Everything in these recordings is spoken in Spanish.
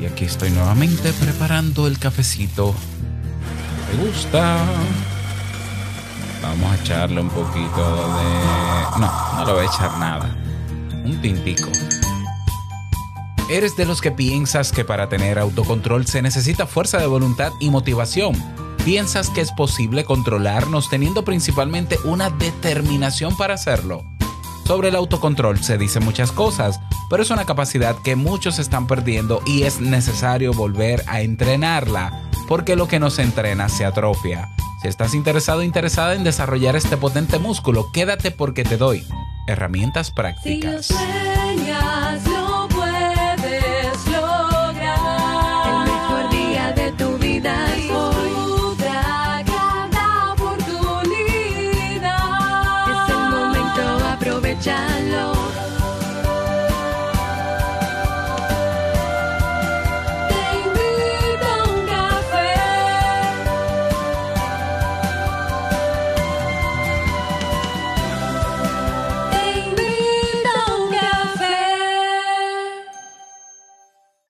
Y aquí estoy nuevamente preparando el cafecito. ¿Me gusta? Vamos a echarle un poquito de... No, no le voy a echar nada. Un tintico. ¿Eres de los que piensas que para tener autocontrol se necesita fuerza de voluntad y motivación? ¿Piensas que es posible controlarnos teniendo principalmente una determinación para hacerlo? Sobre el autocontrol se dicen muchas cosas, pero es una capacidad que muchos están perdiendo y es necesario volver a entrenarla, porque lo que nos entrena se atrofia. Si estás interesado o interesada en desarrollar este potente músculo, quédate porque te doy herramientas prácticas.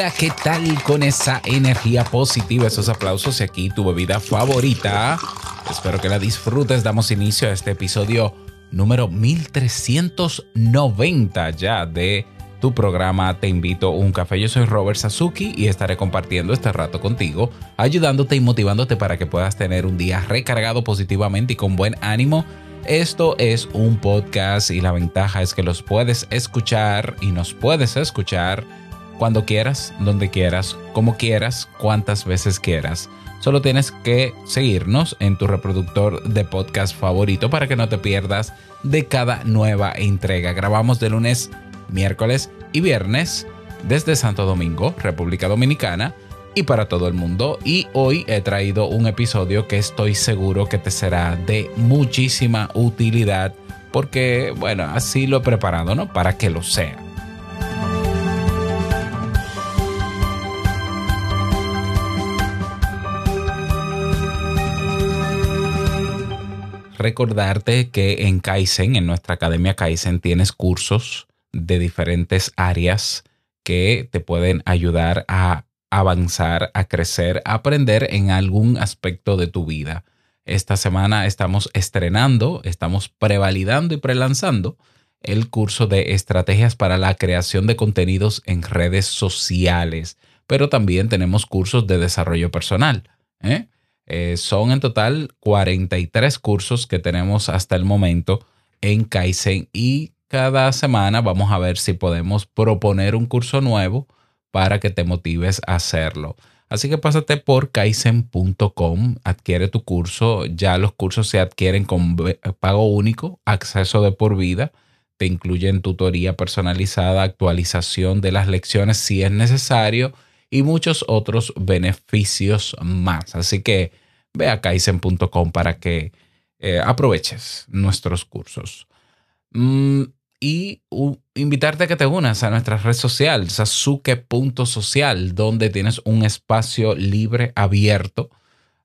Hola, ¿qué tal con esa energía positiva, esos aplausos y aquí tu bebida favorita? Espero que la disfrutes. Damos inicio a este episodio número 1390 ya de tu programa Te invito a un café. Yo soy Robert Sasuki y estaré compartiendo este rato contigo, ayudándote y motivándote para que puedas tener un día recargado positivamente y con buen ánimo. Esto es un podcast y la ventaja es que los puedes escuchar y nos puedes escuchar cuando quieras, donde quieras, como quieras, cuantas veces quieras. Solo tienes que seguirnos en tu reproductor de podcast favorito para que no te pierdas de cada nueva entrega. Grabamos de lunes, miércoles y viernes desde Santo Domingo, República Dominicana y para todo el mundo. Y hoy he traído un episodio que estoy seguro que te será de muchísima utilidad porque, bueno, así lo he preparado, ¿no? Para que lo sea. Recordarte que en Kaizen, en nuestra academia Kaizen, tienes cursos de diferentes áreas que te pueden ayudar a avanzar, a crecer, a aprender en algún aspecto de tu vida. Esta semana estamos estrenando, estamos prevalidando y prelanzando el curso de estrategias para la creación de contenidos en redes sociales, pero también tenemos cursos de desarrollo personal. ¿eh? Eh, son en total 43 cursos que tenemos hasta el momento en Kaizen y cada semana vamos a ver si podemos proponer un curso nuevo para que te motives a hacerlo. Así que pásate por kaizen.com, adquiere tu curso. Ya los cursos se adquieren con pago único, acceso de por vida. Te incluyen tutoría personalizada, actualización de las lecciones si es necesario y muchos otros beneficios más. Así que ve a kaizen.com para que eh, aproveches nuestros cursos. Mm, y invitarte a que te unas a nuestra red social, sasuke.social, donde tienes un espacio libre, abierto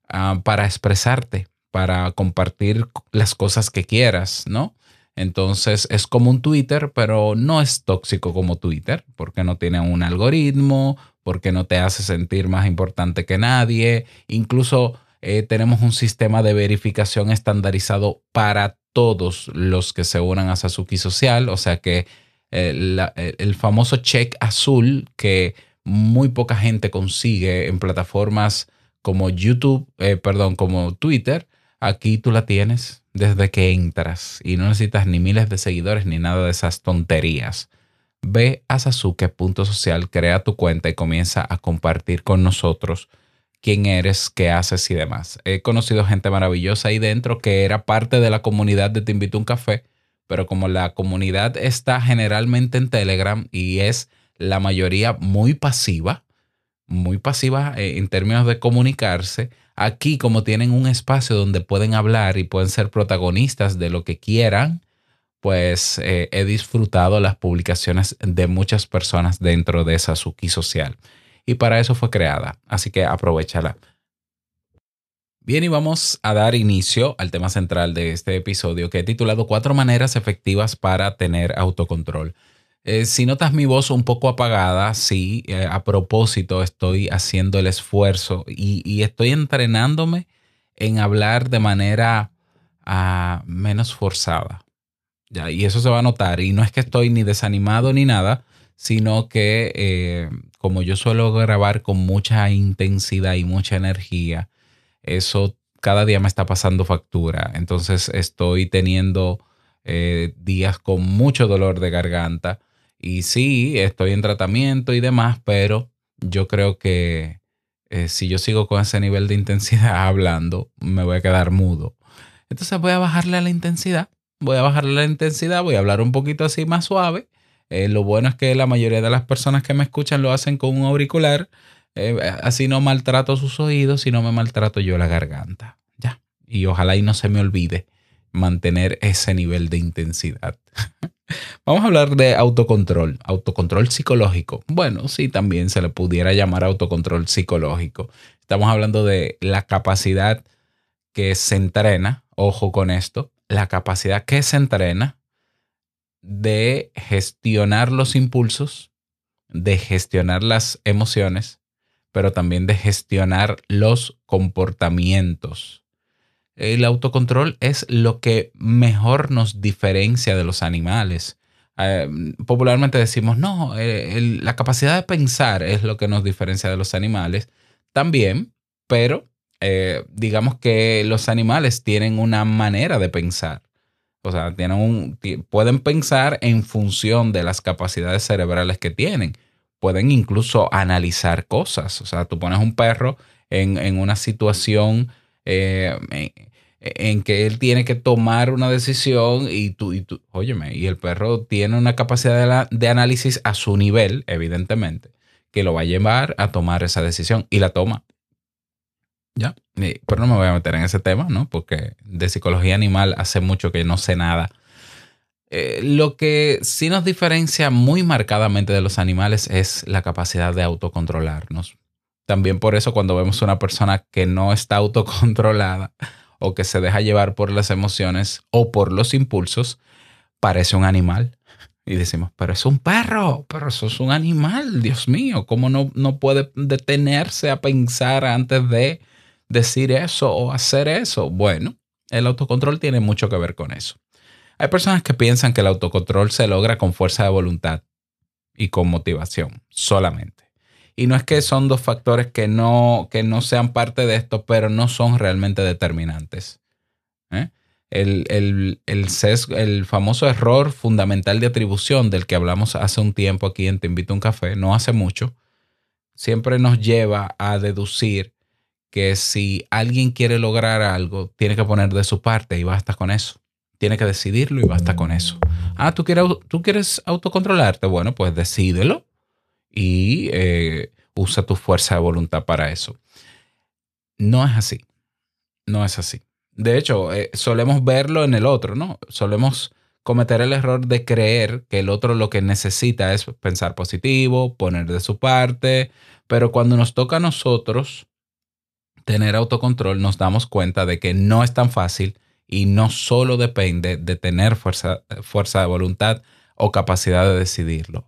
ah, para expresarte, para compartir las cosas que quieras, ¿no? Entonces es como un Twitter, pero no es tóxico como Twitter, porque no tiene un algoritmo, porque no te hace sentir más importante que nadie. Incluso eh, tenemos un sistema de verificación estandarizado para todos los que se unan a Sasuki Social, o sea que eh, eh, el famoso check azul que muy poca gente consigue en plataformas como YouTube, perdón, como Twitter, aquí tú la tienes desde que entras y no necesitas ni miles de seguidores ni nada de esas tonterías. Ve a sasuke.social, crea tu cuenta y comienza a compartir con nosotros quién eres, qué haces y demás. He conocido gente maravillosa ahí dentro que era parte de la comunidad de Te invito a un café, pero como la comunidad está generalmente en Telegram y es la mayoría muy pasiva, muy pasiva eh, en términos de comunicarse, Aquí, como tienen un espacio donde pueden hablar y pueden ser protagonistas de lo que quieran, pues eh, he disfrutado las publicaciones de muchas personas dentro de esa Suki social. Y para eso fue creada, así que aprovechala. Bien, y vamos a dar inicio al tema central de este episodio que he titulado Cuatro maneras efectivas para tener autocontrol. Eh, si notas mi voz un poco apagada, sí, eh, a propósito estoy haciendo el esfuerzo y, estoy entrenándome en hablar de manera ah, menos forzada. Ya, y eso se va a notar. Y no es que estoy ni desanimado ni nada, sino que eh, como yo suelo grabar con mucha intensidad y mucha energía, eso cada día me está pasando factura. Entonces estoy teniendo días con mucho dolor de garganta. Y sí, estoy en tratamiento y demás, pero yo creo que eh, si yo sigo con ese nivel de intensidad hablando, me voy a quedar mudo. Entonces voy a bajarle a la intensidad. Voy a bajarle la intensidad, voy a hablar un poquito así más suave. Eh, lo bueno es que la mayoría de las personas que me escuchan lo hacen con un auricular eh, así no maltrato sus oídos, no me maltrato yo la garganta. Ya. Y ojalá y no se me olvide mantener ese nivel de intensidad. Vamos a hablar de autocontrol, autocontrol psicológico. Bueno, sí, también se le pudiera llamar autocontrol psicológico. Estamos hablando de la capacidad que se entrena, ojo con esto, la capacidad que se entrena de gestionar los impulsos, de gestionar las emociones pero también de gestionar los comportamientos. El autocontrol es lo que mejor nos diferencia de los animales. Eh, popularmente decimos, no, eh, la capacidad de pensar es lo que nos diferencia de los animales. También, pero eh, digamos que los animales tienen una manera de pensar. O sea, tienen pueden pensar en función de las capacidades cerebrales que tienen pueden incluso analizar cosas. O sea, tú pones un perro en, una situación eh, en, que él tiene que tomar una decisión y tú, y tú, óyeme, y el perro tiene una capacidad de, análisis a su nivel, evidentemente, que lo va a llevar a tomar esa decisión y la toma. Ya, pero no me voy a meter en ese tema, ¿no? Porque de psicología animal hace mucho que no sé nada eh, lo que sí nos diferencia muy marcadamente de los animales es la capacidad de autocontrolarnos. También por eso cuando vemos una persona que no está autocontrolada o que se deja llevar por las emociones o por los impulsos, parece un animal. Y decimos, pero es un perro, pero eso es un animal, Dios mío, ¿cómo no, no puede detenerse a pensar antes de decir eso o hacer eso? Bueno, el autocontrol tiene mucho que ver con eso. Hay personas que piensan que el autocontrol se logra con fuerza de voluntad y con motivación solamente. Y no es que son dos factores que no, que no sean parte de esto, pero no son realmente determinantes. ¿eh? El, el, el famoso error fundamental de atribución del que hablamos hace un tiempo aquí en Te invito a un café, no hace mucho, siempre nos lleva a deducir que si alguien quiere lograr algo, tiene que poner de su parte y basta con eso. Tiene que decidirlo y basta con eso. Ah, ¿tú quieres, tú quieres autocontrolarte? Bueno, pues decídelo y eh, usa tu fuerza de voluntad para eso. No es así. No es así. De hecho, eh, solemos verlo en el otro, ¿no? Solemos cometer el error de creer que el otro lo que necesita es pensar positivo, poner de su parte, pero cuando nos toca a nosotros tener autocontrol, nos damos cuenta de que no es tan fácil y no solo depende de tener fuerza, fuerza de voluntad o capacidad de decidirlo.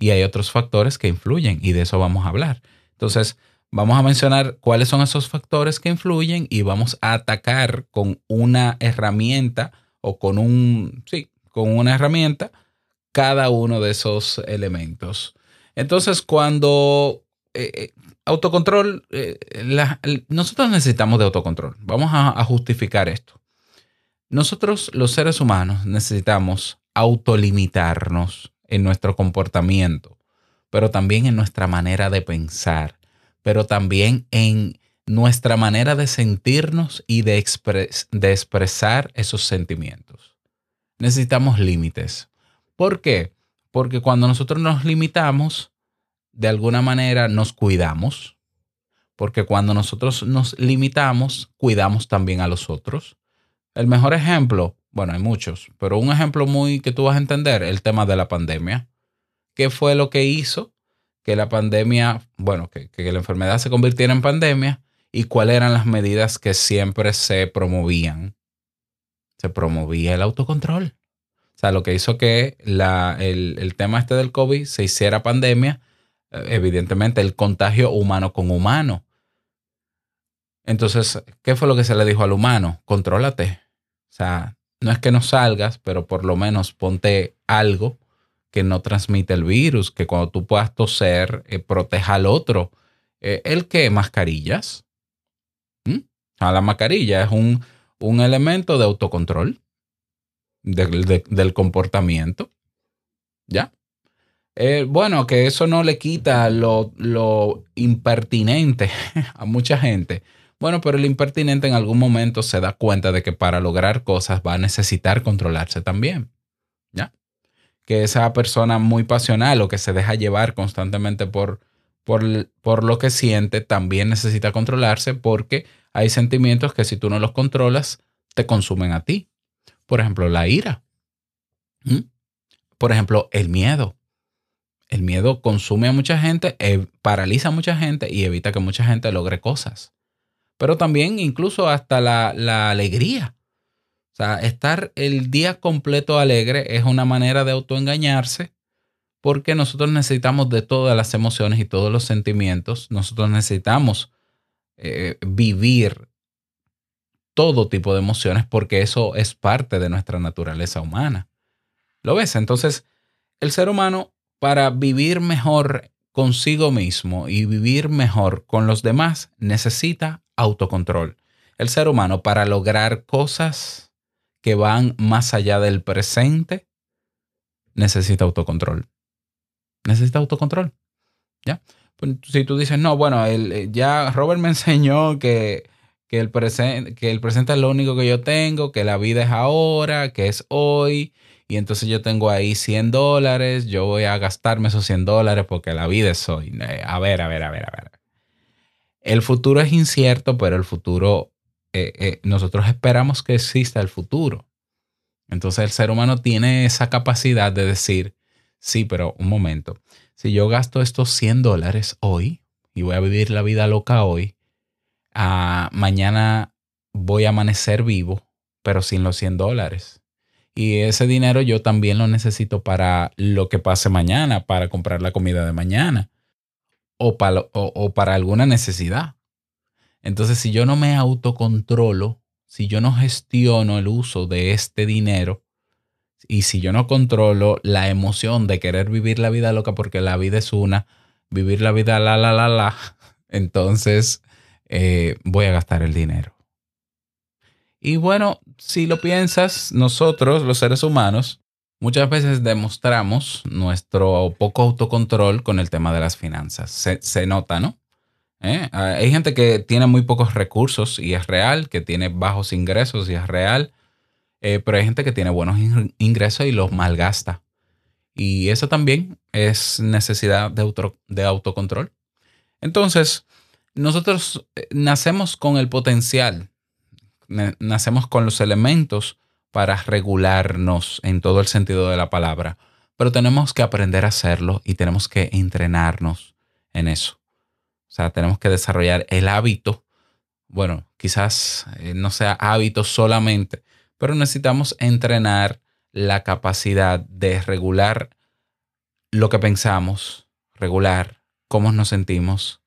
Y hay otros factores que influyen y de eso vamos a hablar. Entonces, vamos a mencionar cuáles son esos factores que influyen y vamos a atacar con una herramienta o con un, sí, con una herramienta cada uno de esos elementos. Entonces, cuando eh, eh, autocontrol, eh, nosotros necesitamos de autocontrol. Vamos a justificar esto. Nosotros los seres humanos necesitamos autolimitarnos en nuestro comportamiento, pero también en nuestra manera de pensar, pero también en nuestra manera de sentirnos y de, expresar esos sentimientos. Necesitamos límites. ¿Por qué? Porque cuando nosotros nos limitamos, de alguna manera nos cuidamos, porque cuando nosotros nos limitamos, cuidamos también a los otros. El mejor ejemplo, bueno, hay muchos, pero un ejemplo muy que tú vas a entender, el tema de la pandemia. ¿Qué fue lo que hizo que la pandemia, bueno, que, que la enfermedad se convirtiera en pandemia? ¿Y cuáles eran las medidas que siempre se promovían? Se promovía el autocontrol. O sea, lo que hizo que la, el, el tema este del COVID se hiciera pandemia, eh, evidentemente el contagio humano con humano. Entonces, ¿qué fue lo que se le dijo al humano? Contrólate. O sea, no es que no salgas, pero por lo menos ponte algo que no transmite el virus, que cuando tú puedas toser, eh, proteja al otro. Eh, ¿El qué? Mascarillas. ¿Mm? A la mascarilla es un, un elemento de autocontrol del comportamiento. ¿Ya? Eh, bueno, que eso no le quita lo, lo impertinente a mucha gente. Bueno, pero el impertinente en algún momento se da cuenta de que para lograr cosas va a necesitar controlarse también. ¿Ya? Que esa persona muy pasional o que se deja llevar constantemente por, por, por lo que siente también necesita controlarse porque hay sentimientos que si tú no los controlas te consumen a ti. Por ejemplo, la ira. Por ejemplo, el miedo. El miedo consume a mucha gente, eh, paraliza a mucha gente y evita que mucha gente logre cosas pero también incluso hasta la, alegría. O sea, estar el día completo alegre es una manera de autoengañarse porque nosotros necesitamos de todas las emociones y todos los sentimientos. Nosotros necesitamos eh, vivir todo tipo de emociones porque eso es parte de nuestra naturaleza humana. ¿Lo ves? Entonces, el ser humano para vivir mejor consigo mismo y vivir mejor con los demás necesita autocontrol. El ser humano para lograr cosas que van más allá del presente necesita autocontrol. Necesita autocontrol. ¿Ya? Pues, si tú dices, no, bueno, eh, ya Robert me enseñó que, que, el que el presente es lo único que yo tengo, que la vida es ahora, que es hoy, y entonces yo tengo ahí 100 dólares, yo voy a gastarme esos 100 dólares porque la vida es hoy. Eh, a ver, a ver, a ver, a ver. El futuro es incierto, pero el futuro, eh, eh, nosotros esperamos que exista el futuro. Entonces el ser humano tiene esa capacidad de decir, sí, pero un momento, si yo gasto estos 100 dólares hoy y voy a vivir la vida loca hoy, ah, mañana voy a amanecer vivo, pero sin los 100 dólares. Y ese dinero yo también lo necesito para lo que pase mañana, para comprar la comida de mañana o para, o, para alguna necesidad. Entonces, si yo no me autocontrolo, si yo no gestiono el uso de este dinero y si yo no controlo la emoción de querer vivir la vida loca porque la vida es una, vivir la vida la, la, la, la, entonces eh, voy a gastar el dinero. Y bueno, si lo piensas, nosotros, los seres humanos, Muchas veces demostramos nuestro poco autocontrol con el tema de las finanzas. Se, nota, ¿no? ¿Eh? Ah, hay gente que tiene muy pocos recursos y es real, que tiene bajos ingresos y es real, eh, pero hay gente que tiene buenos ingresos y los malgasta. Y eso también es necesidad de, de autocontrol. Entonces, nosotros eh, nacemos con el potencial, nacemos con los elementos para regularnos en todo el sentido de la palabra, pero tenemos que aprender a hacerlo y tenemos que entrenarnos en eso. O sea, tenemos que desarrollar el hábito. Bueno, quizás eh, no sea hábito solamente, pero necesitamos entrenar la capacidad de regular lo que pensamos, regular cómo nos sentimos,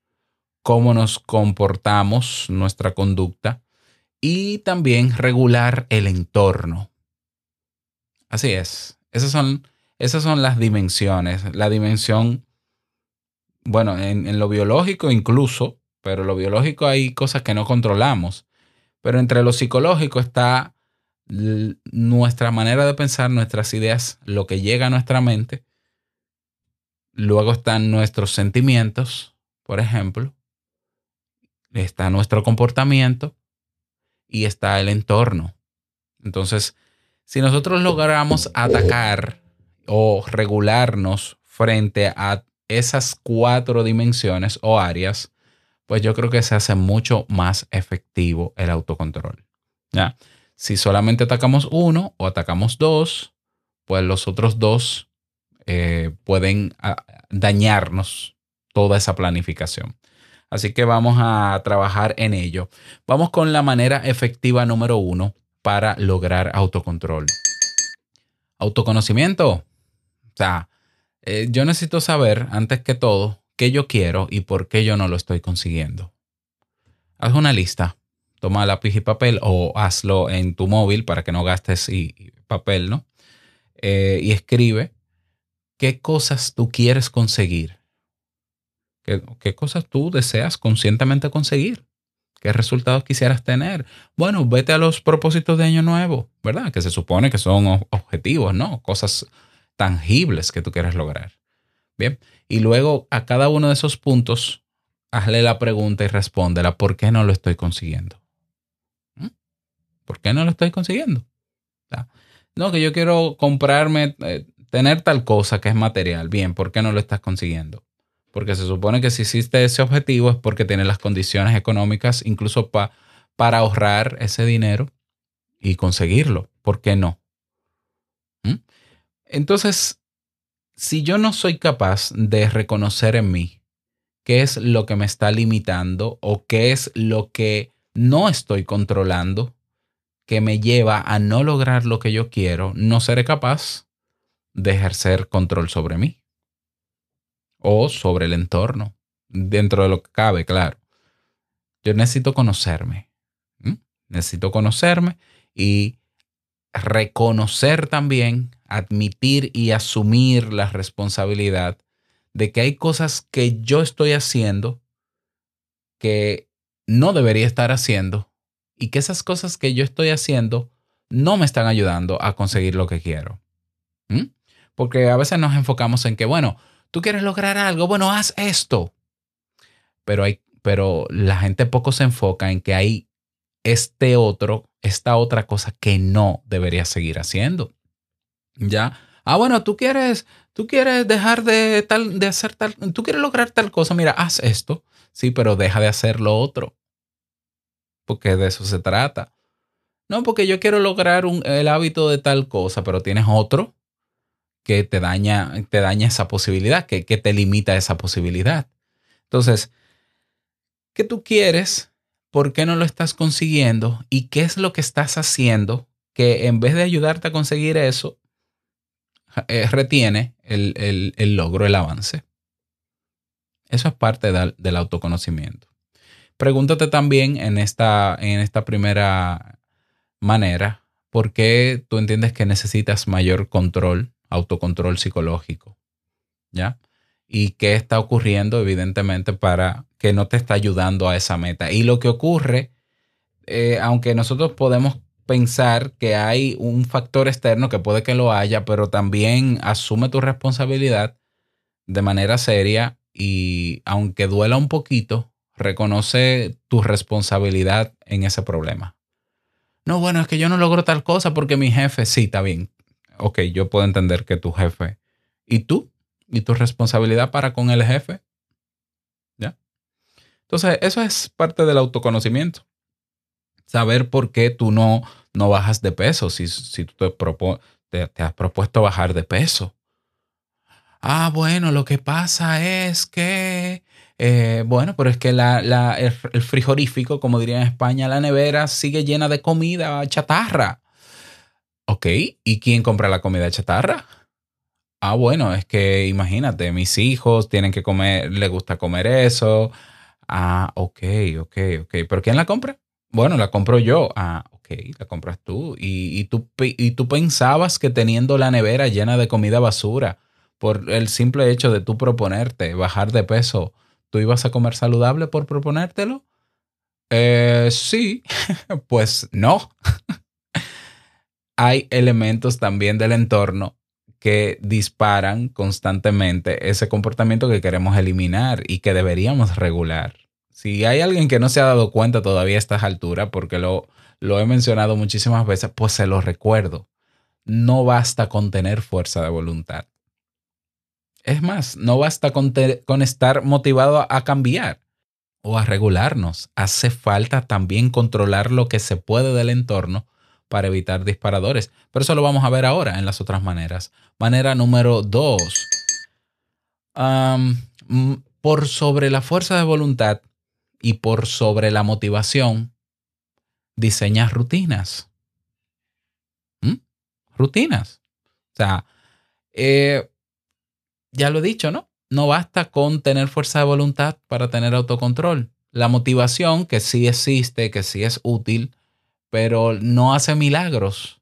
cómo nos comportamos, nuestra conducta, y también regular el entorno. Así es. Esas son, esas son las dimensiones. La dimensión, bueno, en, lo biológico incluso, pero lo biológico hay cosas que no controlamos. Pero entre lo psicológico está nuestra manera de pensar, nuestras ideas, lo que llega a nuestra mente. Luego están nuestros sentimientos, por ejemplo. Está nuestro comportamiento y está el entorno. Entonces, si nosotros logramos atacar o regularnos frente a esas cuatro dimensiones o áreas, pues yo creo que se hace mucho más efectivo el autocontrol. ¿ya? Si solamente atacamos uno o atacamos dos, pues los otros dos eh, pueden ah, dañarnos toda esa planificación. Así que vamos a trabajar en ello. Vamos con la manera efectiva número uno para lograr autocontrol. Autoconocimiento. O sea, eh, yo necesito saber, antes que todo, qué yo quiero y por qué yo no lo estoy consiguiendo. Haz una lista. Toma lápiz y papel o hazlo en tu móvil para que no gastes papel, ¿no? Eh, y escribe qué cosas tú quieres conseguir. ¿Qué, ¿Qué, cosas tú deseas conscientemente conseguir? ¿Qué resultados quisieras tener? Bueno, vete a los propósitos de año nuevo, ¿verdad? Que se supone que son objetivos, ¿no? Cosas tangibles que tú quieres lograr. Bien, y luego a cada uno de esos puntos, hazle la pregunta y respóndela, ¿por qué no lo estoy consiguiendo? ¿Mm? ¿Por qué no lo estoy consiguiendo? No, que yo quiero comprarme, eh, tener tal cosa que es material. Bien, ¿por qué no lo estás consiguiendo? Porque se supone que si hiciste ese objetivo es porque tienes las condiciones económicas, incluso para ahorrar ese dinero y conseguirlo. ¿Por qué no? ¿Mm? Entonces, si yo no soy capaz de reconocer en mí qué es lo que me está limitando o qué es lo que no estoy controlando, que me lleva a no lograr lo que yo quiero, no seré capaz de ejercer control sobre mí o sobre el entorno, dentro de lo que cabe, claro. Yo necesito conocerme. Necesito conocerme y reconocer también admitir y asumir la responsabilidad de que hay cosas que yo estoy haciendo que no debería estar haciendo y que esas cosas que yo estoy haciendo no me están ayudando a conseguir lo que quiero. Porque a veces nos enfocamos en que, bueno, tú quieres lograr algo, bueno, haz esto. Pero, hay, pero la gente poco se enfoca en que hay este otro, esta otra cosa que no debería seguir haciendo. ¿Ya? Ah, bueno, tú quieres, tú quieres dejar de, tal, de hacer tal, tú quieres lograr tal cosa, mira, haz esto, sí, pero deja de hacer lo otro, porque de eso se trata. No, porque yo quiero lograr un, el hábito de tal cosa, pero tienes otro que te daña, te daña esa posibilidad, que, te limita esa posibilidad. Entonces, ¿qué tú quieres? ¿Por qué no lo estás consiguiendo? ¿Y qué es lo que estás haciendo que en vez de ayudarte a conseguir eso, eh, retiene el, logro, el avance. Eso es parte del autoconocimiento. Pregúntate también en esta, en esta primera manera, ¿por qué tú entiendes que necesitas mayor control, autocontrol psicológico? ¿Ya? Y qué está ocurriendo, evidentemente, para que no te está ayudando a esa meta. Y lo que ocurre, eh, aunque nosotros podemos pensar que hay un factor externo que puede que lo haya, pero también asume tu responsabilidad de manera seria y aunque duela un poquito, reconoce tu responsabilidad en ese problema. No, bueno, es que yo no logro tal cosa porque mi jefe, sí, está bien. Ok, yo puedo entender que tu jefe. ¿Y tú? ¿Y tu responsabilidad para con el jefe? ¿Ya? Entonces, eso es parte del autoconocimiento saber por qué tú no, no bajas de peso si, si tú te, has propuesto bajar de peso. Ah, bueno, lo que pasa es que, eh, bueno, pero es que la, la, el, frigorífico, como diría en España, la nevera sigue llena de comida chatarra. Ok, ¿y quién compra la comida chatarra? Ah, bueno, es que imagínate, mis hijos tienen que comer, les gusta comer eso. Ah, ok, ok, ok. ¿Pero quién la compra? Bueno, la compro yo. Ah, ok, la compras tú. Y, tú. y tú pensabas que teniendo la nevera llena de comida basura, por el simple hecho de tú proponerte bajar de peso, ¿tú ibas a comer saludable por proponértelo? Eh, sí, pues no. Hay elementos también del entorno que disparan constantemente ese comportamiento que queremos eliminar y que deberíamos regular. Si hay alguien que no se ha dado cuenta todavía a estas alturas, porque lo, lo he mencionado muchísimas veces, pues se lo recuerdo. No basta con tener fuerza de voluntad. Es más, no basta con, con estar motivado a, cambiar. o a regularnos. Hace falta también controlar lo que se puede del entorno para evitar disparadores. Pero eso lo vamos a ver ahora en las otras maneras. Manera número dos. por sobre la fuerza de voluntad y por sobre la motivación, diseña rutinas. ¿Mm? Rutinas. O sea, eh, ya lo he dicho, ¿no? No basta con tener fuerza de voluntad para tener autocontrol. La motivación, que sí existe, que sí es útil, pero no hace milagros.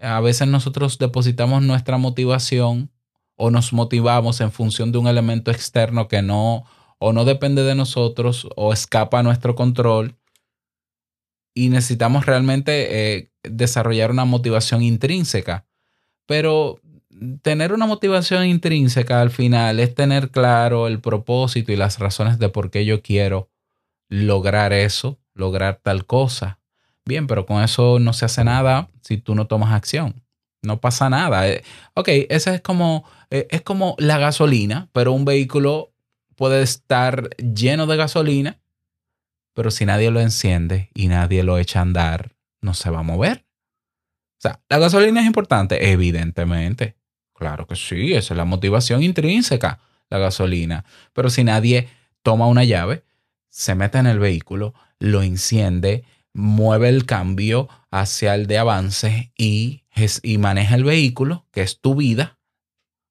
A veces nosotros depositamos nuestra motivación o nos motivamos en función de un elemento externo que no o no depende de nosotros o escapa a nuestro control y necesitamos realmente eh, desarrollar una motivación intrínseca. Pero tener una motivación intrínseca al final es tener claro el propósito y las razones de por qué yo quiero lograr eso, lograr tal cosa. Bien, pero con eso no se hace nada si tú no tomas acción. No pasa nada. Eh, ok, esa es como, eh, es como la gasolina, pero un vehículo puede estar lleno de gasolina, pero si nadie lo enciende y nadie lo echa a andar, no se va a mover. O sea, la gasolina es importante, evidentemente. Claro que sí, esa es la motivación intrínseca, la gasolina. Pero si nadie toma una llave, se mete en el vehículo, lo enciende, mueve el cambio hacia el de avance y, maneja el vehículo, que es tu vida,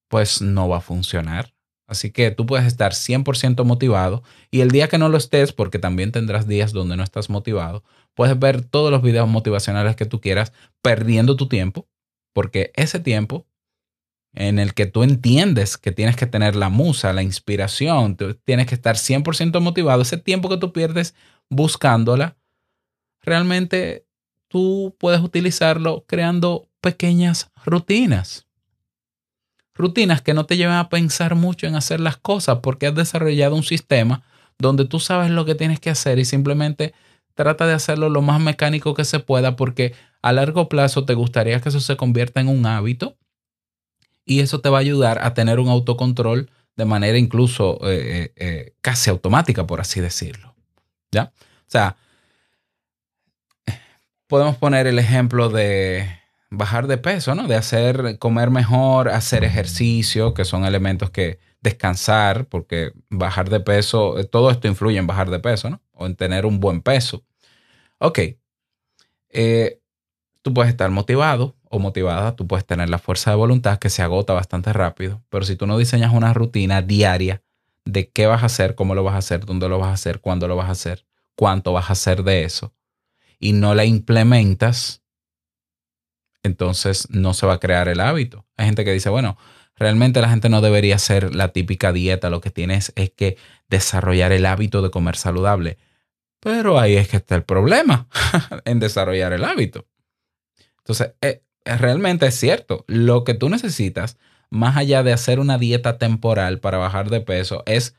pues no va a funcionar. Así que tú puedes estar 100% motivado y el día que no lo estés, porque también tendrás días donde no estás motivado, puedes ver todos los videos motivacionales que tú quieras perdiendo tu tiempo, porque ese tiempo en el que tú entiendes que tienes que tener la musa, la inspiración, tienes que estar 100% motivado, ese tiempo que tú pierdes buscándola, realmente tú puedes utilizarlo creando pequeñas rutinas. Rutinas que no te lleven a pensar mucho en hacer las cosas porque has desarrollado un sistema donde tú sabes lo que tienes que hacer y simplemente trata de hacerlo lo más mecánico que se pueda porque a largo plazo te gustaría que eso se convierta en un hábito y eso te va a ayudar a tener un autocontrol de manera incluso eh, eh, eh, casi automática, por así decirlo. ¿Ya? O sea, podemos poner el ejemplo de bajar de peso, ¿no? De hacer, comer mejor, hacer ejercicio, que son elementos que descansar, porque bajar de peso, todo esto influye en bajar de peso, ¿no? O en tener un buen peso. Ok. tú puedes estar motivado, o motivada, tú puedes tener la fuerza de voluntad que se agota bastante rápido, pero si tú no diseñas una rutina diaria de qué vas a hacer, cómo lo vas a hacer, dónde lo vas a hacer, cuándo lo vas a hacer, cuánto vas a hacer de eso, y no la implementas, entonces no se va a crear el hábito. Hay gente que dice, bueno, realmente la gente no debería hacer la típica dieta, lo que tienes es que desarrollar el hábito de comer saludable. Pero ahí es que está el problema en desarrollar el hábito. Entonces, eh, realmente es cierto. Lo que tú necesitas, más allá de hacer una dieta temporal para bajar de peso, es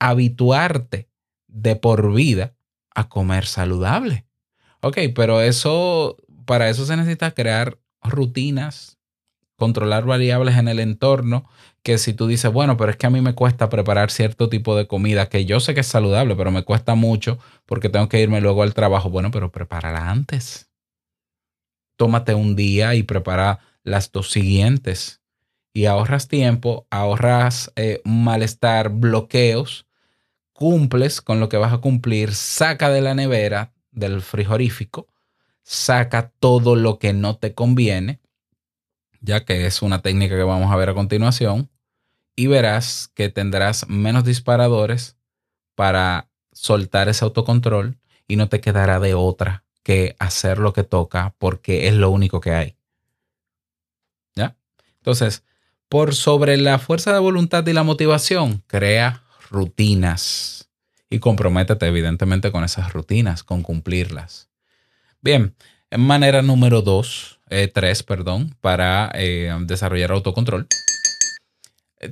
habituarte de por vida a comer saludable. Ok, pero eso, para eso se necesita crear rutinas, controlar variables en el entorno, que si tú dices, bueno, pero es que a mí me cuesta preparar cierto tipo de comida, que yo sé que es saludable, pero me cuesta mucho porque tengo que irme luego al trabajo, bueno, pero prepárala antes tómate un día y prepara las dos siguientes. Y ahorras tiempo, ahorras eh, malestar, bloqueos, cumples con lo que vas a cumplir, saca de la nevera, del frigorífico, saca todo lo que no te conviene, ya que es una técnica que vamos a ver a continuación, y verás que tendrás menos disparadores para soltar ese autocontrol y no te quedará de otra que hacer lo que toca porque es lo único que hay. ¿Ya? Entonces, por sobre la fuerza de voluntad y la motivación, crea rutinas y comprométete evidentemente con esas rutinas, con cumplirlas. Bien, en manera número dos, eh, tres, perdón, para eh, desarrollar autocontrol.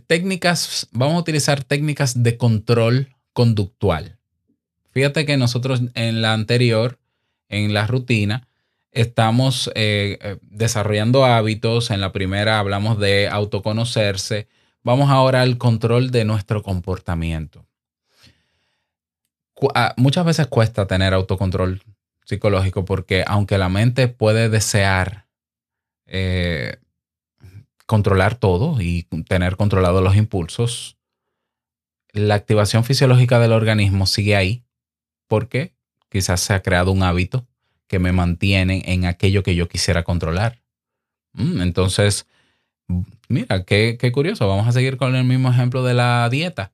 Técnicas, vamos a utilizar técnicas de control conductual. Fíjate que nosotros en la anterior en la rutina, estamos eh, desarrollando hábitos. En la primera hablamos de autoconocerse. Vamos ahora al control de nuestro comportamiento. Ah, muchas veces cuesta tener autocontrol psicológico porque aunque la mente puede desear eh, controlar todo y tener controlados los impulsos, la activación fisiológica del organismo sigue ahí porque quizás se ha creado un hábito que me mantiene en aquello que yo quisiera controlar. Mm, entonces, mira, qué, qué curioso. Vamos a seguir con el mismo ejemplo de la dieta.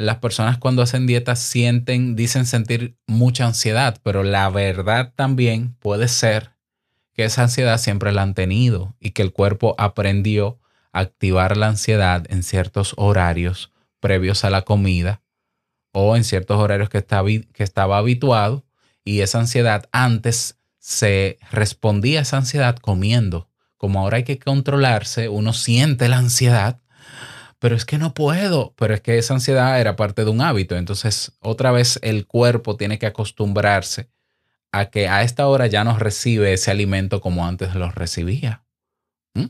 Las personas cuando hacen dieta sienten, dicen sentir mucha ansiedad, pero la verdad también puede ser que esa ansiedad siempre la han tenido y que el cuerpo aprendió a activar la ansiedad en ciertos horarios previos a la comida o en ciertos horarios que estaba, que estaba habituado y esa ansiedad antes se respondía a esa ansiedad comiendo. Como ahora hay que controlarse, uno siente la ansiedad, pero es que no puedo, pero es que esa ansiedad era parte de un hábito. Entonces, otra vez el cuerpo tiene que acostumbrarse a que a esta hora ya no recibe ese alimento como antes lo recibía. ¿Mm?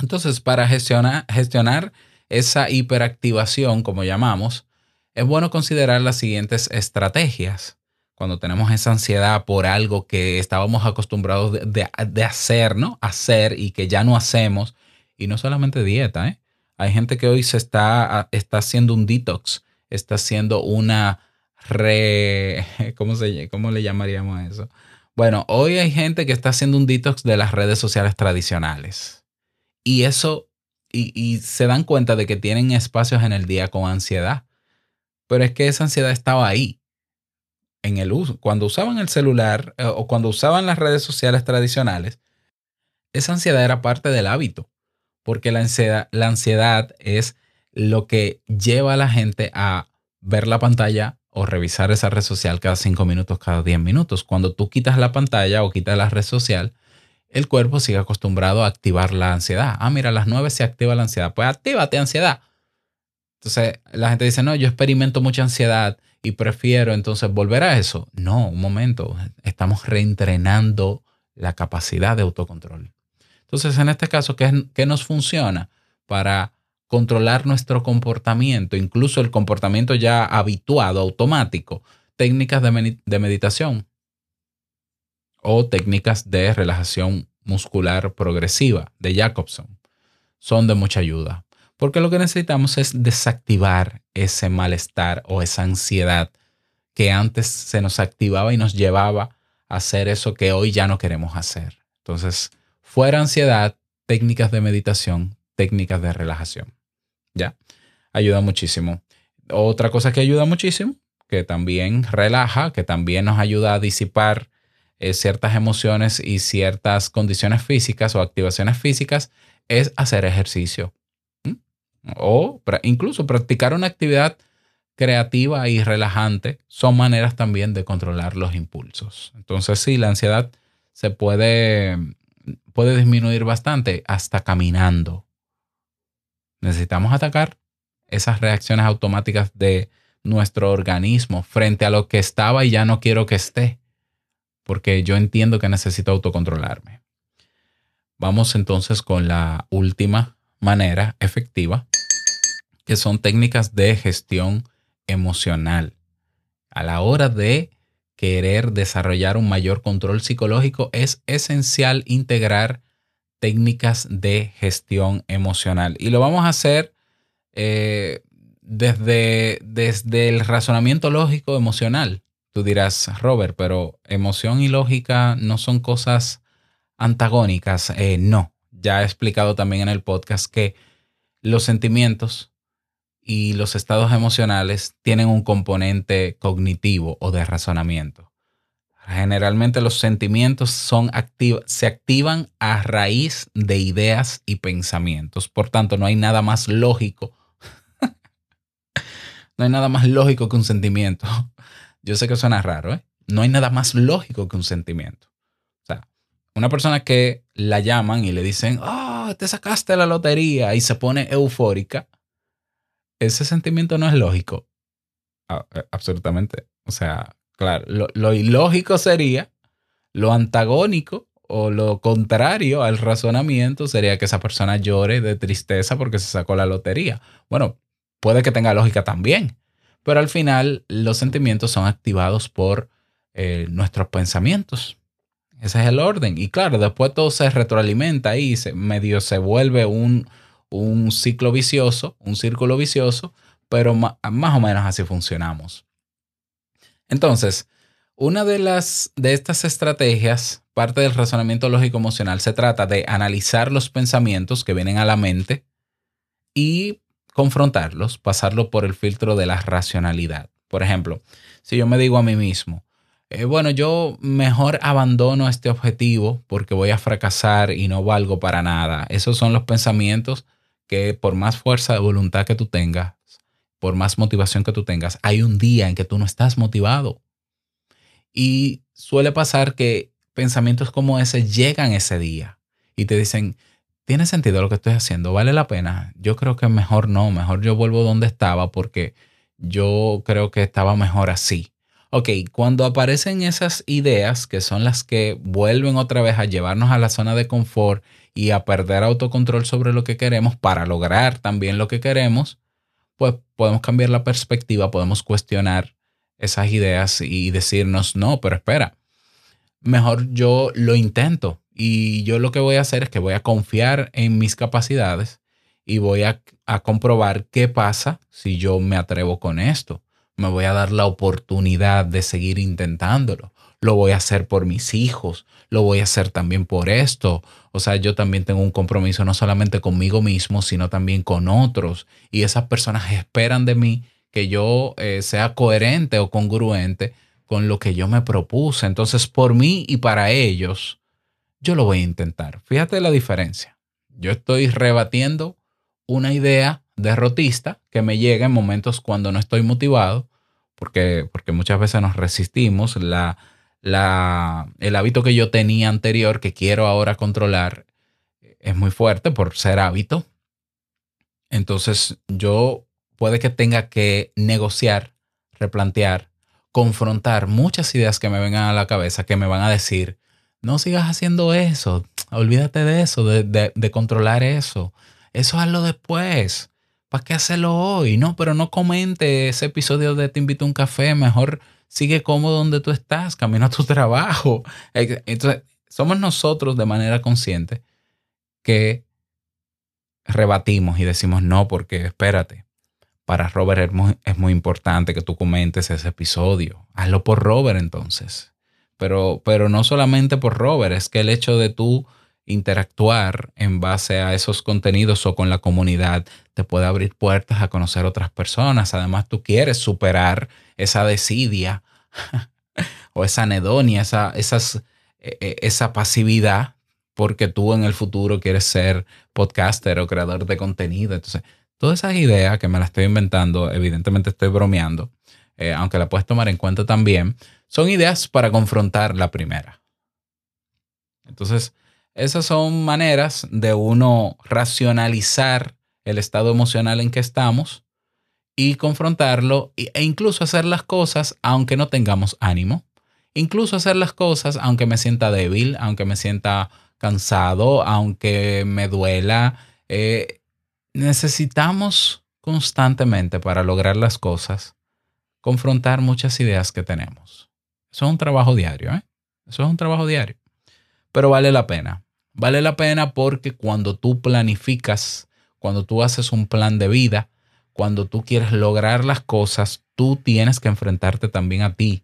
Entonces, para gestionar, gestionar esa hiperactivación, como llamamos, es bueno considerar las siguientes estrategias. Cuando tenemos esa ansiedad por algo que estábamos acostumbrados de, hacer, ¿no? Hacer y que ya no hacemos. Y no solamente dieta, ¿eh? Hay gente que hoy se está, está haciendo un detox, está haciendo una re... ¿cómo, se, ¿Cómo le llamaríamos eso? Bueno, hoy hay gente que está haciendo un detox de las redes sociales tradicionales. Y eso, y, y se dan cuenta de que tienen espacios en el día con ansiedad. Pero es que esa ansiedad estaba ahí, en el uso. Cuando usaban el celular eh, o cuando usaban las redes sociales tradicionales, esa ansiedad era parte del hábito, porque la ansiedad, la ansiedad es lo que lleva a la gente a ver la pantalla o revisar esa red social cada cinco minutos, cada diez minutos. Cuando tú quitas la pantalla o quitas la red social, el cuerpo sigue acostumbrado a activar la ansiedad. Ah, mira, a las nueve se activa la ansiedad. Pues actívate ansiedad. Entonces la gente dice, no, yo experimento mucha ansiedad y prefiero entonces volver a eso. No, un momento, estamos reentrenando la capacidad de autocontrol. Entonces, en este caso, ¿qué, qué nos funciona para controlar nuestro comportamiento, incluso el comportamiento ya habituado, automático? Técnicas de, de meditación o técnicas de relajación muscular progresiva de Jacobson son de mucha ayuda. Porque lo que necesitamos es desactivar ese malestar o esa ansiedad que antes se nos activaba y nos llevaba a hacer eso que hoy ya no queremos hacer. Entonces, fuera ansiedad, técnicas de meditación, técnicas de relajación. ¿Ya? Ayuda muchísimo. Otra cosa que ayuda muchísimo, que también relaja, que también nos ayuda a disipar eh, ciertas emociones y ciertas condiciones físicas o activaciones físicas, es hacer ejercicio o incluso practicar una actividad creativa y relajante son maneras también de controlar los impulsos. Entonces sí, la ansiedad se puede, puede disminuir bastante hasta caminando. Necesitamos atacar esas reacciones automáticas de nuestro organismo frente a lo que estaba y ya no quiero que esté, porque yo entiendo que necesito autocontrolarme. Vamos entonces con la última manera efectiva, que son técnicas de gestión emocional. A la hora de querer desarrollar un mayor control psicológico, es esencial integrar técnicas de gestión emocional. Y lo vamos a hacer eh, desde, desde el razonamiento lógico emocional. Tú dirás, Robert, pero emoción y lógica no son cosas antagónicas. Eh, no, ya he explicado también en el podcast que los sentimientos y los estados emocionales tienen un componente cognitivo o de razonamiento. Generalmente los sentimientos son se activan a raíz de ideas y pensamientos. Por tanto, no hay nada más lógico. no hay nada más lógico que un sentimiento. Yo sé que suena raro, ¿eh? No hay nada más lógico que un sentimiento. O sea, una persona que la llaman y le dicen, oh, te sacaste la lotería y se pone eufórica, ese sentimiento no es lógico. Eh, absolutamente. O sea, claro, lo, ilógico sería, lo antagónico o lo contrario al razonamiento sería que esa persona llore de tristeza porque se sacó la lotería. Bueno, puede que tenga lógica también, pero al final los sentimientos son activados por eh, nuestros pensamientos. Ese es el orden. Y claro, después todo se retroalimenta y se, medio se vuelve un, un ciclo vicioso, un círculo vicioso, pero más o menos así funcionamos. Entonces, una de las de estas estrategias, parte del razonamiento lógico emocional, se trata de analizar los pensamientos que vienen a la mente y confrontarlos, pasarlo por el filtro de la racionalidad. Por ejemplo, si yo me digo a mí mismo, eh, bueno, yo mejor abandono este objetivo porque voy a fracasar y no valgo para nada. Esos son los pensamientos que por más fuerza de voluntad que tú tengas, por más motivación que tú tengas, hay un día en que tú no estás motivado. Y suele pasar que pensamientos como ese llegan ese día y te dicen, ¿tiene sentido lo que estoy haciendo? ¿Vale la pena? Yo creo que mejor no, mejor yo vuelvo donde estaba porque yo creo que estaba mejor así. Ok, cuando aparecen esas ideas que son las que vuelven otra vez a llevarnos a la zona de confort y a perder autocontrol sobre lo que queremos para lograr también lo que queremos, pues podemos cambiar la perspectiva, podemos cuestionar esas ideas y decirnos, no, pero espera, mejor yo lo intento y yo lo que voy a hacer es que voy a confiar en mis capacidades y voy a, comprobar qué pasa si yo me atrevo con esto. Me voy a dar la oportunidad de seguir intentándolo. Lo voy a hacer por mis hijos, lo voy a hacer también por esto. O sea, yo también tengo un compromiso no solamente conmigo mismo, sino también con otros. Y esas personas esperan de mí que yo eh, sea coherente o congruente con lo que yo me propuse. Entonces, por mí y para ellos, yo lo voy a intentar. Fíjate la diferencia. Yo estoy rebatiendo una idea derrotista que me llega en momentos cuando no estoy motivado, porque, porque muchas veces nos resistimos. La, la, el hábito que yo tenía anterior, que quiero ahora controlar, es muy fuerte por ser hábito. Entonces yo puede que tenga que negociar, replantear, confrontar muchas ideas que me vengan a la cabeza que me van a decir, no sigas haciendo eso, olvídate de eso, de, controlar eso, eso hazlo después. ¿Para qué hacerlo hoy? No, pero no comente ese episodio de Te invito a un café, mejor sigue cómodo donde tú estás, camina a tu trabajo. Entonces, somos nosotros de manera consciente que rebatimos y decimos no, porque espérate, para Robert es muy, es muy importante que tú comentes ese episodio. Hazlo por Robert entonces. Pero, pero no solamente por Robert, es que el hecho de tú interactuar en base a esos contenidos o con la comunidad te puede abrir puertas a conocer otras personas. Además, tú quieres superar esa desidia o esa anedonia, esa, esas, e, e, esa pasividad, porque tú en el futuro quieres ser podcaster o creador de contenido. Entonces, todas esas ideas que me las estoy inventando, evidentemente estoy bromeando, eh, aunque la puedes tomar en cuenta también, son ideas para confrontar la primera. Entonces, esas son maneras de uno racionalizar el estado emocional en que estamos y confrontarlo e incluso hacer las cosas aunque no tengamos ánimo. Incluso hacer las cosas aunque me sienta débil, aunque me sienta cansado, aunque me duela. Eh, necesitamos constantemente para lograr las cosas confrontar muchas ideas que tenemos. Eso es un trabajo diario, ¿eh? Eso es un trabajo diario. Pero vale la pena. Vale la pena porque cuando tú planificas, cuando tú haces un plan de vida, cuando tú quieres lograr las cosas, tú tienes que enfrentarte también a ti.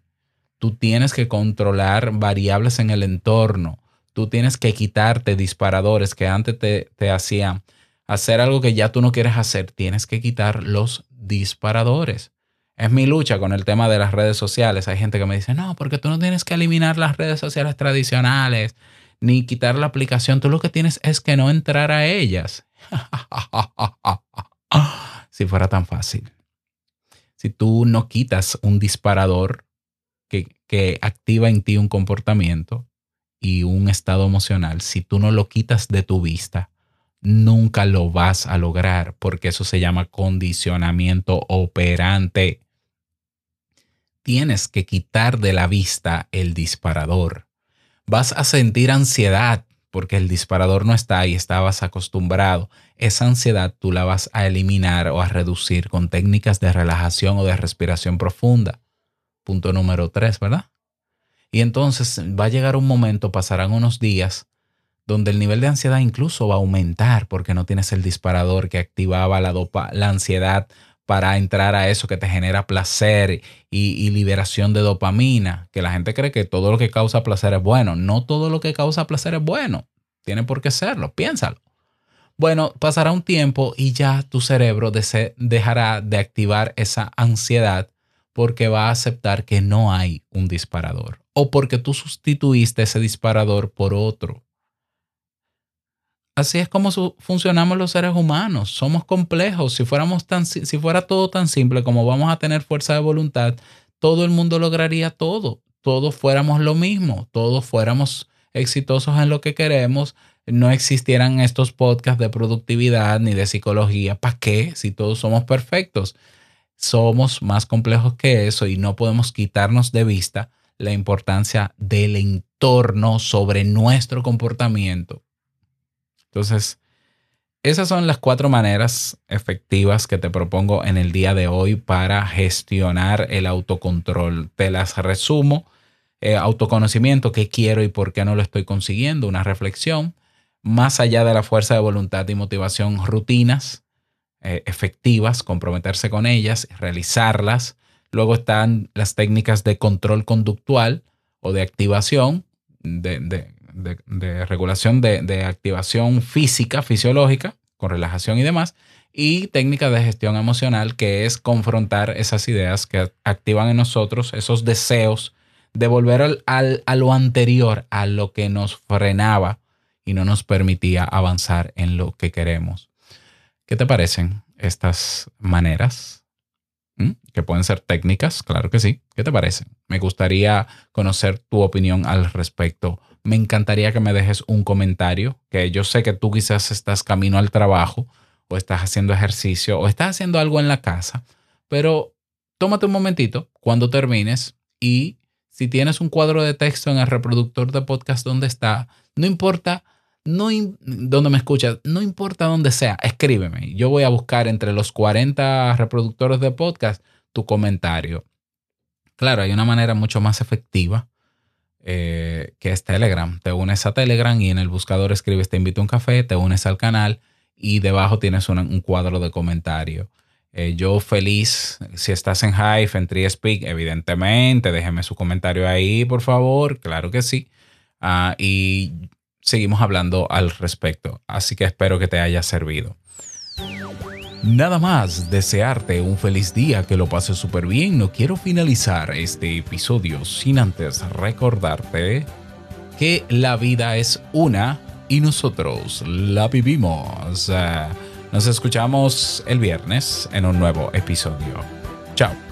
Tú tienes que controlar variables en el entorno. Tú tienes que quitarte disparadores que antes te, hacían hacer algo que ya tú no quieres hacer. Tienes que quitar los disparadores. Es mi lucha con el tema de las redes sociales. Hay gente que me dice, no, porque tú no tienes que eliminar las redes sociales tradicionales ni quitar la aplicación. Tú lo que tienes es que no entrar a ellas. si fuera tan fácil. Si tú no quitas un disparador que, que activa en ti un comportamiento y un estado emocional, si tú no lo quitas de tu vista, nunca lo vas a lograr porque eso se llama condicionamiento operante. Tienes que quitar de la vista el disparador vas a sentir ansiedad porque el disparador no está y estabas acostumbrado, esa ansiedad tú la vas a eliminar o a reducir con técnicas de relajación o de respiración profunda. Punto número tres, ¿verdad? Y entonces va a llegar un momento, pasarán unos días, donde el nivel de ansiedad incluso va a aumentar porque no tienes el disparador que activaba la, dopa, la ansiedad para entrar a eso que te genera placer y, liberación de dopamina, que la gente cree que todo lo que causa placer es bueno. No todo lo que causa placer es bueno. Tiene por qué serlo, piénsalo. Bueno, pasará un tiempo y ya tu cerebro dejará de activar esa ansiedad porque va a aceptar que no hay un disparador o porque tú sustituiste ese disparador por otro. Así es como funcionamos los seres humanos. Somos complejos. Si, fuéramos tan, si fuera todo tan simple como vamos a tener fuerza de voluntad, todo el mundo lograría todo. Todos fuéramos lo mismo. Todos fuéramos exitosos en lo que queremos. No existieran estos podcasts de productividad ni de psicología. ¿Para qué? Si todos somos perfectos. Somos más complejos que eso y no podemos quitarnos de vista la importancia del entorno sobre nuestro comportamiento entonces, esas son las cuatro maneras efectivas que te propongo en el día de hoy para gestionar el autocontrol. Te las resumo. Eh, autoconocimiento, qué quiero y por qué no lo estoy consiguiendo, una reflexión. Más allá de la fuerza de voluntad y motivación, rutinas eh, efectivas, comprometerse con ellas, realizarlas. Luego están las técnicas de control conductual o de activación, de, regulación de, activación física, fisiológica, con relajación y demás, y técnica de gestión emocional, que es confrontar esas ideas que activan en nosotros esos deseos de volver al, a lo anterior, a lo que nos frenaba y no nos permitía avanzar en lo que queremos. ¿Qué te parecen estas maneras? ¿Mm? Que pueden ser técnicas, claro que sí. ¿Qué te parecen? Me gustaría conocer tu opinión al respecto me encantaría que me dejes un comentario, que yo sé que tú quizás estás camino al trabajo o estás haciendo ejercicio o estás haciendo algo en la casa, pero tómate un momentito cuando termines y si tienes un cuadro de texto en el reproductor de podcast donde está, no importa no donde me escuchas, no importa dónde sea, escríbeme. Yo voy a buscar entre los 40 reproductores de podcast tu comentario. Claro, hay una manera mucho más efectiva eh, que es Telegram. Te unes a Telegram y en el buscador escribes te invito a un café, te unes al canal y debajo tienes un cuadro de comentario. Eh, yo feliz, si estás en Hive, en TreeSpeak, evidentemente, déjeme su comentario ahí, por favor, claro que sí. Ah, y seguimos hablando al respecto. Así que espero que te haya servido. Nada más, desearte un feliz día, que lo pases súper bien. No quiero finalizar este episodio sin antes recordarte que la vida es una y nosotros la vivimos. Nos escuchamos el viernes en un nuevo episodio. Chao.